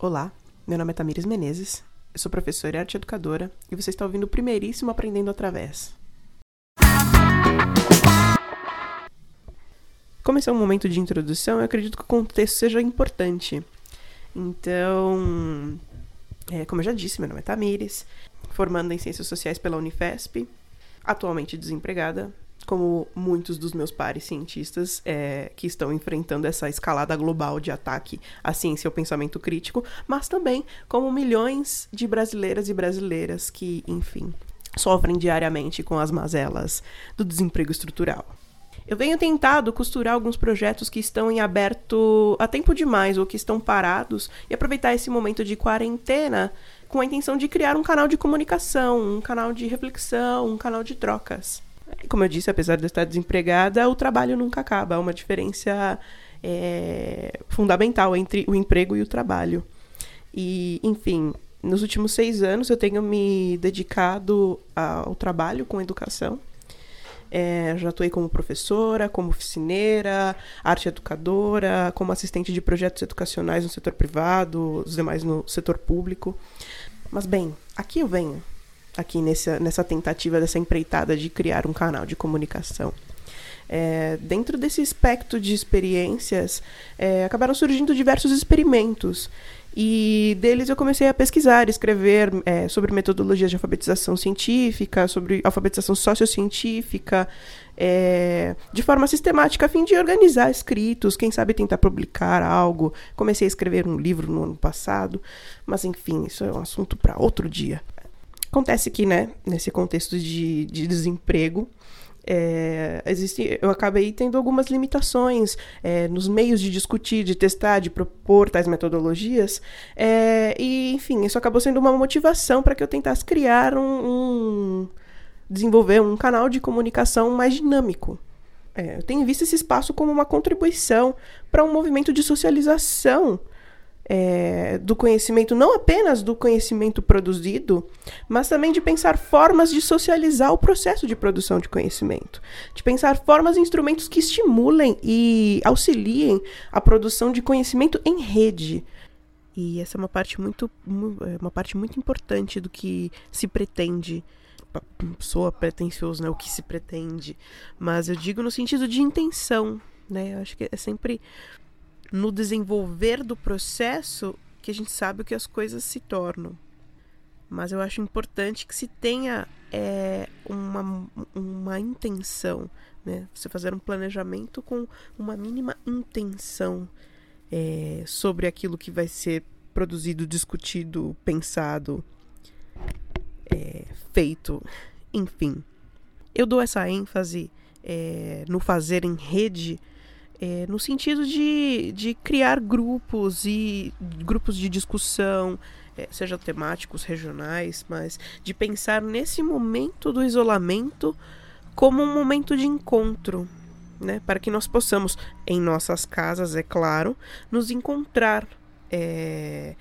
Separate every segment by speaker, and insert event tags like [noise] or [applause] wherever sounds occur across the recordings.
Speaker 1: Olá, meu nome é Tamires Menezes, eu sou professora e arte educadora e você está ouvindo o primeiríssimo Aprendendo Através. Como esse é um momento de introdução, eu acredito que o contexto seja importante. Então, é, como eu já disse, meu nome é Tamires, formando em Ciências Sociais pela Unifesp, atualmente desempregada, como muitos dos meus pares cientistas é, que estão enfrentando essa escalada global de ataque à ciência e ao pensamento crítico, mas também como milhões de brasileiras e brasileiras que, enfim, sofrem diariamente com as mazelas do desemprego estrutural. Eu venho tentado costurar alguns projetos que estão em aberto há tempo demais ou que estão parados e aproveitar esse momento de quarentena com a intenção de criar um canal de comunicação, um canal de reflexão, um canal de trocas. Como eu disse, apesar de eu estar desempregada, o trabalho nunca acaba. Há uma diferença é, fundamental entre o emprego e o trabalho. E, enfim, nos últimos seis anos eu tenho me dedicado ao trabalho com educação. É, já atuei como professora, como oficineira, arte educadora, como assistente de projetos educacionais no setor privado, os demais no setor público. Mas, bem, aqui eu venho aqui nessa, nessa tentativa dessa empreitada de criar um canal de comunicação. É, dentro desse espectro de experiências, é, acabaram surgindo diversos experimentos. E deles eu comecei a pesquisar, escrever é, sobre metodologias de alfabetização científica, sobre alfabetização sociocientífica, é, de forma sistemática, a fim de organizar escritos, quem sabe tentar publicar algo. Comecei a escrever um livro no ano passado, mas enfim, isso é um assunto para outro dia. Acontece que, né, nesse contexto de, de desemprego, é, existe, eu acabei tendo algumas limitações é, nos meios de discutir, de testar, de propor tais metodologias. É, e, enfim, isso acabou sendo uma motivação para que eu tentasse criar um, um, desenvolver um canal de comunicação mais dinâmico. É, eu tenho visto esse espaço como uma contribuição para um movimento de socialização é, do conhecimento, não apenas do conhecimento produzido, mas também de pensar formas de socializar o processo de produção de conhecimento, de pensar formas e instrumentos que estimulem e auxiliem a produção de conhecimento em rede. E essa é uma parte muito, é uma parte muito importante do que se pretende soa pretencioso, né? O que se pretende. Mas eu digo no sentido de intenção, né? Eu acho que é sempre no desenvolver do processo que a gente sabe o que as coisas se tornam. Mas eu acho importante que se tenha é, uma, uma intenção, né? Você fazer um planejamento com uma mínima intenção é, sobre aquilo que vai ser produzido, discutido, pensado, é, feito, enfim. Eu dou essa ênfase é, no fazer em rede é, no sentido de, de criar grupos e grupos de discussão, é, seja temáticos, regionais, mas de pensar nesse momento do isolamento como um momento de encontro, né, para que nós possamos, em nossas casas, é claro, nos encontrar, é,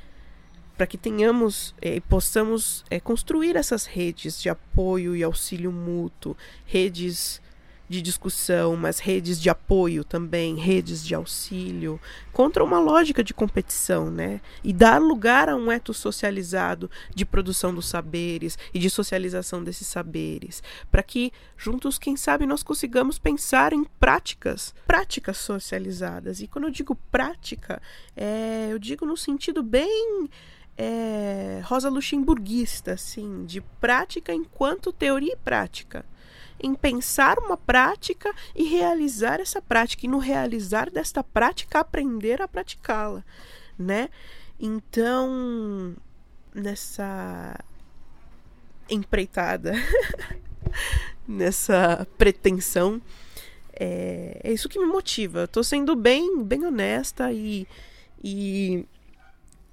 Speaker 1: para que tenhamos e é, possamos é, construir essas redes de apoio e auxílio mútuo, redes de discussão, mas redes de apoio também, redes de auxílio, contra uma lógica de competição, né? E dar lugar a um eto socializado de produção dos saberes e de socialização desses saberes, para que juntos, quem sabe, nós consigamos pensar em práticas, práticas socializadas. E quando eu digo prática, é, eu digo no sentido bem é, rosa luxemburguista, assim, de prática enquanto teoria e prática em pensar uma prática e realizar essa prática, e no realizar desta prática aprender a praticá-la, né? Então, nessa empreitada, [laughs] nessa pretensão, é, é, isso que me motiva. Eu tô sendo bem, bem honesta e, e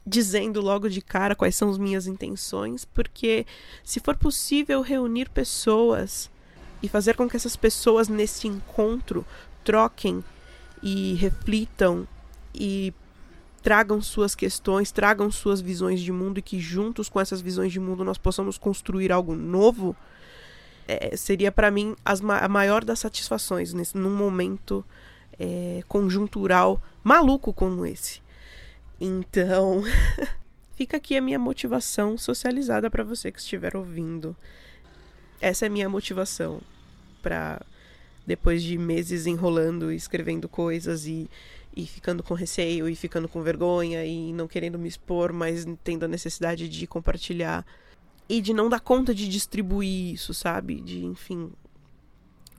Speaker 1: dizendo logo de cara quais são as minhas intenções, porque se for possível reunir pessoas e fazer com que essas pessoas nesse encontro troquem e reflitam e tragam suas questões, tragam suas visões de mundo e que juntos com essas visões de mundo nós possamos construir algo novo, é, seria para mim as, a maior das satisfações nesse, num momento é, conjuntural maluco como esse. Então, [laughs] fica aqui a minha motivação socializada para você que estiver ouvindo. Essa é a minha motivação para depois de meses enrolando escrevendo coisas e, e ficando com receio e ficando com vergonha e não querendo me expor, mas tendo a necessidade de compartilhar e de não dar conta de distribuir isso, sabe? De, enfim,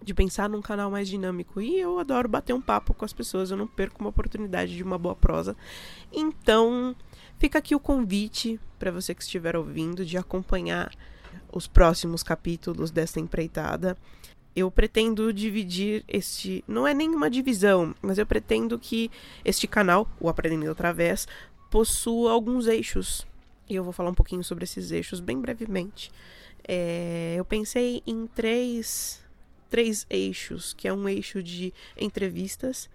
Speaker 1: de pensar num canal mais dinâmico. E eu adoro bater um papo com as pessoas, eu não perco uma oportunidade de uma boa prosa. Então, fica aqui o convite para você que estiver ouvindo de acompanhar os próximos capítulos desta empreitada. Eu pretendo dividir este. Não é nenhuma divisão, mas eu pretendo que este canal, o Aprendendo Outra Vez, possua alguns eixos. E eu vou falar um pouquinho sobre esses eixos bem brevemente. É, eu pensei em três três eixos, que é um eixo de entrevistas,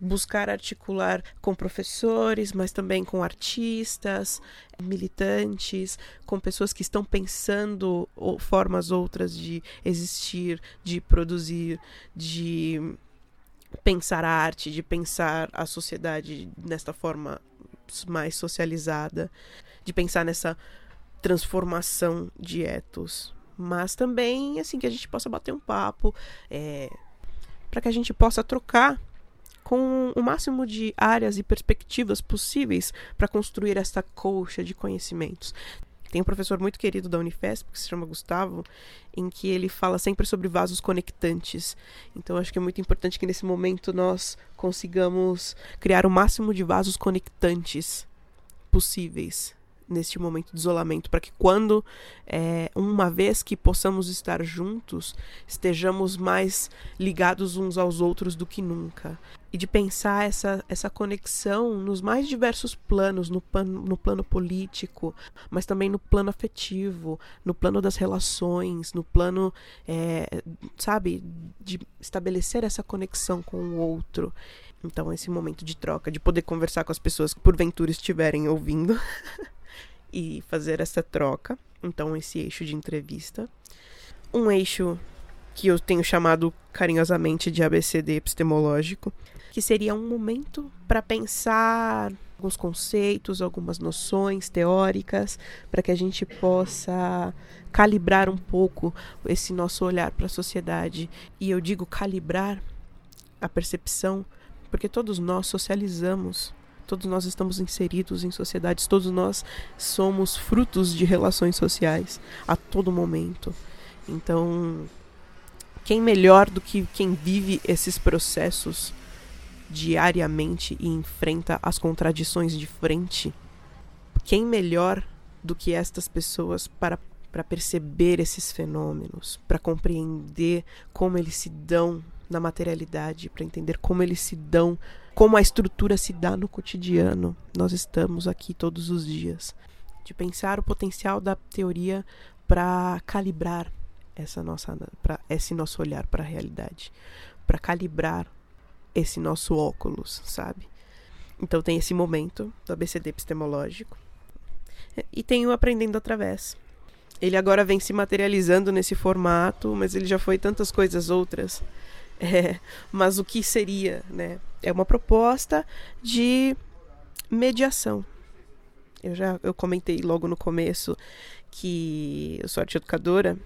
Speaker 1: buscar articular com professores, mas também com artistas, militantes, com pessoas que estão pensando formas outras de existir, de produzir, de pensar a arte, de pensar a sociedade nesta forma mais socializada, de pensar nessa transformação de etos mas também assim que a gente possa bater um papo, é, para que a gente possa trocar com o máximo de áreas e perspectivas possíveis para construir esta colcha de conhecimentos. Tem um professor muito querido da Unifesp, que se chama Gustavo, em que ele fala sempre sobre vasos conectantes. Então acho que é muito importante que nesse momento nós consigamos criar o máximo de vasos conectantes possíveis neste momento de isolamento, para que quando, é, uma vez que possamos estar juntos, estejamos mais ligados uns aos outros do que nunca. E de pensar essa, essa conexão nos mais diversos planos, no, no plano político, mas também no plano afetivo, no plano das relações, no plano, é, sabe, de estabelecer essa conexão com o outro. Então, esse momento de troca, de poder conversar com as pessoas que porventura estiverem ouvindo. [laughs] e fazer essa troca. Então, esse eixo de entrevista. Um eixo que eu tenho chamado carinhosamente de ABCD epistemológico, que seria um momento para pensar alguns conceitos, algumas noções teóricas, para que a gente possa calibrar um pouco esse nosso olhar para a sociedade. E eu digo calibrar a percepção, porque todos nós socializamos Todos nós estamos inseridos em sociedades, todos nós somos frutos de relações sociais a todo momento. Então, quem melhor do que quem vive esses processos diariamente e enfrenta as contradições de frente? Quem melhor do que estas pessoas para para perceber esses fenômenos, para compreender como eles se dão na materialidade, para entender como eles se dão como a estrutura se dá no cotidiano. Nós estamos aqui todos os dias. De pensar o potencial da teoria para calibrar essa nossa, para esse nosso olhar para a realidade, para calibrar esse nosso óculos, sabe? Então tem esse momento do ABCD epistemológico e tem o aprendendo através. Ele agora vem se materializando nesse formato, mas ele já foi tantas coisas outras. É, mas o que seria, né? É uma proposta de mediação. Eu já eu comentei logo no começo que eu sou arte educadora.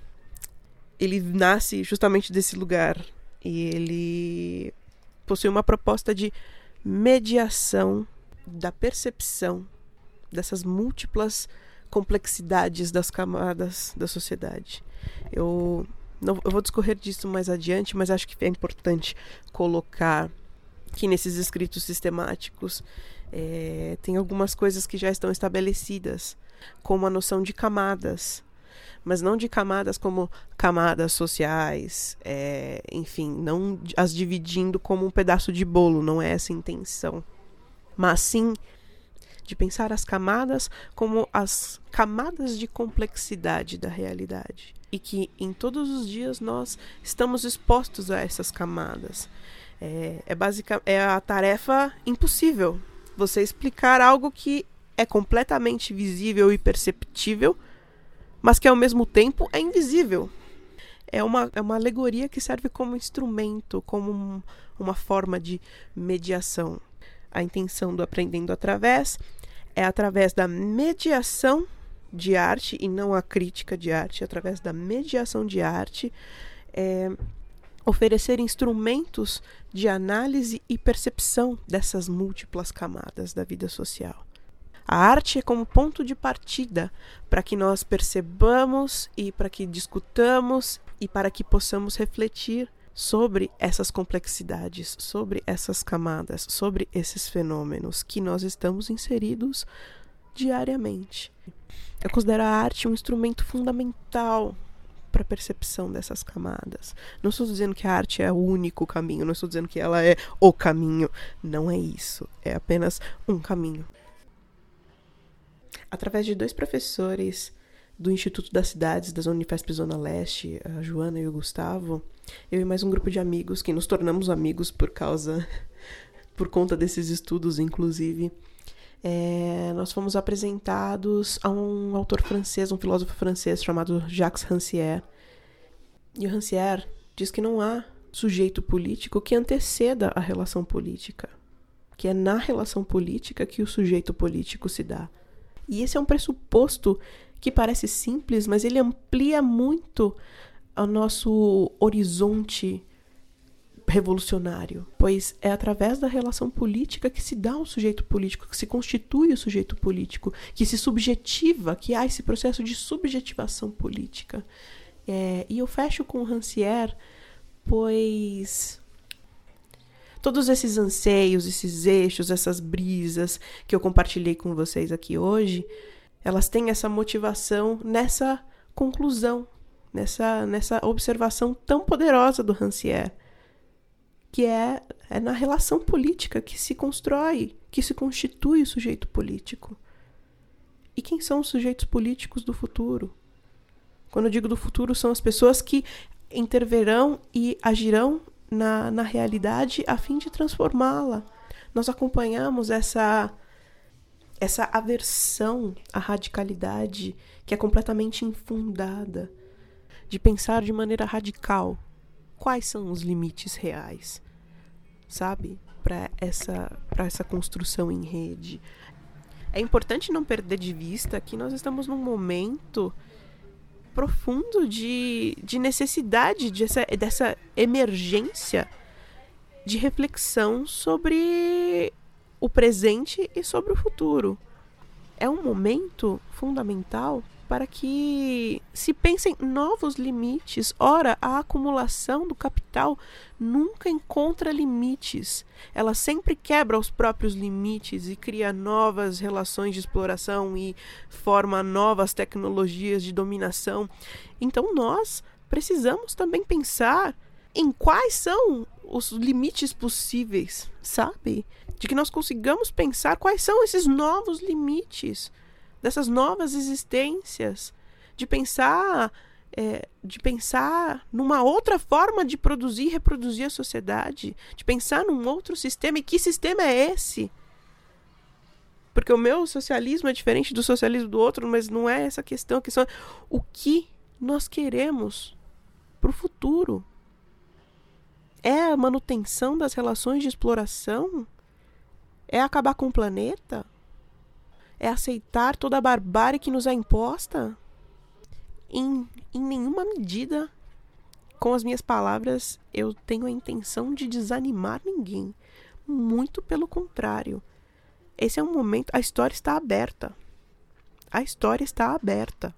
Speaker 1: Ele nasce justamente desse lugar e ele possui uma proposta de mediação da percepção dessas múltiplas complexidades das camadas da sociedade. Eu não, eu vou discorrer disso mais adiante, mas acho que é importante colocar que nesses escritos sistemáticos é, tem algumas coisas que já estão estabelecidas, como a noção de camadas, mas não de camadas como camadas sociais, é, enfim, não as dividindo como um pedaço de bolo, não é essa a intenção, mas sim de pensar as camadas como as camadas de complexidade da realidade e que em todos os dias nós estamos expostos a essas camadas. É, é, é a tarefa impossível você explicar algo que é completamente visível e perceptível, mas que ao mesmo tempo é invisível. É uma, é uma alegoria que serve como instrumento, como um, uma forma de mediação. A intenção do aprendendo através é através da mediação de arte e não a crítica de arte, através da mediação de arte, é, oferecer instrumentos de análise e percepção dessas múltiplas camadas da vida social. A arte é como ponto de partida para que nós percebamos e para que discutamos e para que possamos refletir sobre essas complexidades, sobre essas camadas, sobre esses fenômenos que nós estamos inseridos diariamente. Eu considero a arte um instrumento fundamental para a percepção dessas camadas. Não estou dizendo que a arte é o único caminho, não estou dizendo que ela é o caminho. Não é isso. É apenas um caminho através de dois professores do Instituto das Cidades da Unifesp Zona Leste, a Joana e o Gustavo, eu e mais um grupo de amigos que nos tornamos amigos por causa, [laughs] por conta desses estudos, inclusive, é, nós fomos apresentados a um autor francês, um filósofo francês chamado Jacques Rancière. E o Rancière diz que não há sujeito político que anteceda a relação política, que é na relação política que o sujeito político se dá. E esse é um pressuposto que parece simples, mas ele amplia muito o nosso horizonte revolucionário, pois é através da relação política que se dá o sujeito político, que se constitui o sujeito político, que se subjetiva, que há esse processo de subjetivação política. É, e eu fecho com Rancière, pois todos esses anseios, esses eixos, essas brisas que eu compartilhei com vocês aqui hoje, elas têm essa motivação nessa conclusão, nessa, nessa observação tão poderosa do Rancière, que é, é na relação política que se constrói, que se constitui o sujeito político. E quem são os sujeitos políticos do futuro? Quando eu digo do futuro, são as pessoas que interverão e agirão na, na realidade a fim de transformá-la. Nós acompanhamos essa essa aversão à radicalidade que é completamente infundada, de pensar de maneira radical quais são os limites reais, sabe, para essa para essa construção em rede. É importante não perder de vista que nós estamos num momento profundo de, de necessidade de essa, dessa emergência de reflexão sobre o presente e sobre o futuro. É um momento fundamental para que se pensem novos limites. Ora, a acumulação do capital nunca encontra limites. Ela sempre quebra os próprios limites e cria novas relações de exploração e forma novas tecnologias de dominação. Então nós precisamos também pensar em quais são os limites possíveis, sabe? De que nós consigamos pensar quais são esses novos limites dessas novas existências, de pensar é, de pensar numa outra forma de produzir e reproduzir a sociedade, de pensar num outro sistema. E que sistema é esse? Porque o meu socialismo é diferente do socialismo do outro, mas não é essa questão. A questão é o que nós queremos para o futuro. É a manutenção das relações de exploração? É acabar com o planeta? É aceitar toda a barbárie que nos é imposta? Em, em nenhuma medida, com as minhas palavras, eu tenho a intenção de desanimar ninguém. Muito pelo contrário. Esse é um momento. A história está aberta. A história está aberta.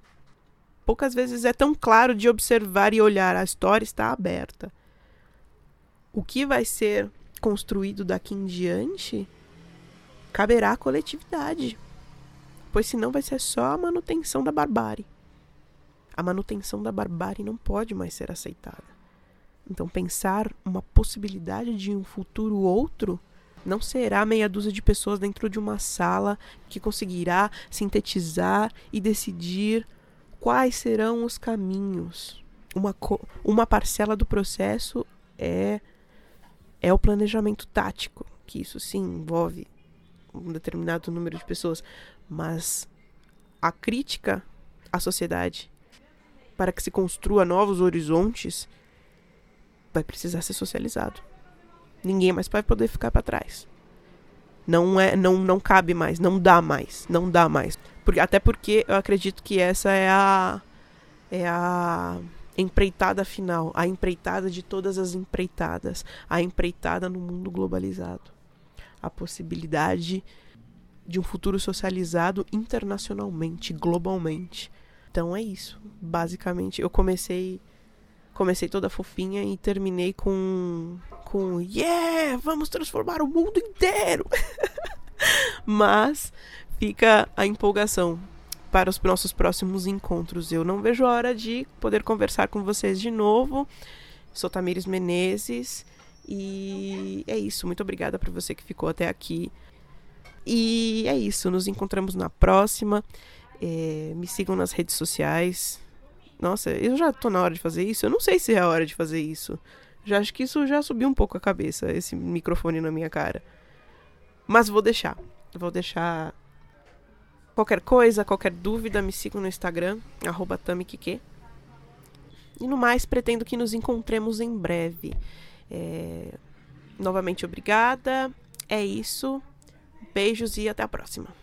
Speaker 1: Poucas vezes é tão claro de observar e olhar. A história está aberta. O que vai ser construído daqui em diante caberá à coletividade pois senão vai ser só a manutenção da barbárie. A manutenção da barbárie não pode mais ser aceitada. Então, pensar uma possibilidade de um futuro outro não será meia dúzia de pessoas dentro de uma sala que conseguirá sintetizar e decidir quais serão os caminhos. Uma, uma parcela do processo é, é o planejamento tático, que isso sim envolve um determinado número de pessoas, mas a crítica à sociedade para que se construa novos horizontes vai precisar ser socializado. Ninguém mais vai poder ficar para trás. Não é, não, não cabe mais, não dá mais, não dá mais. Porque, até porque eu acredito que essa é a é a empreitada final, a empreitada de todas as empreitadas, a empreitada no mundo globalizado. A possibilidade de um futuro socializado internacionalmente, globalmente. Então é isso. Basicamente, eu comecei comecei toda fofinha e terminei com com yeah, vamos transformar o mundo inteiro. [laughs] Mas fica a empolgação para os nossos próximos encontros. Eu não vejo a hora de poder conversar com vocês de novo. Sou Tamires Menezes e é isso. Muito obrigada por você que ficou até aqui. E é isso. Nos encontramos na próxima. É, me sigam nas redes sociais. Nossa, eu já tô na hora de fazer isso. Eu não sei se é a hora de fazer isso. Já acho que isso já subiu um pouco a cabeça, esse microfone na minha cara. Mas vou deixar. Vou deixar Qualquer coisa, qualquer dúvida, me sigam no Instagram, tamikike. E no mais, pretendo que nos encontremos em breve. É... Novamente, obrigada. É isso. Beijos e até a próxima.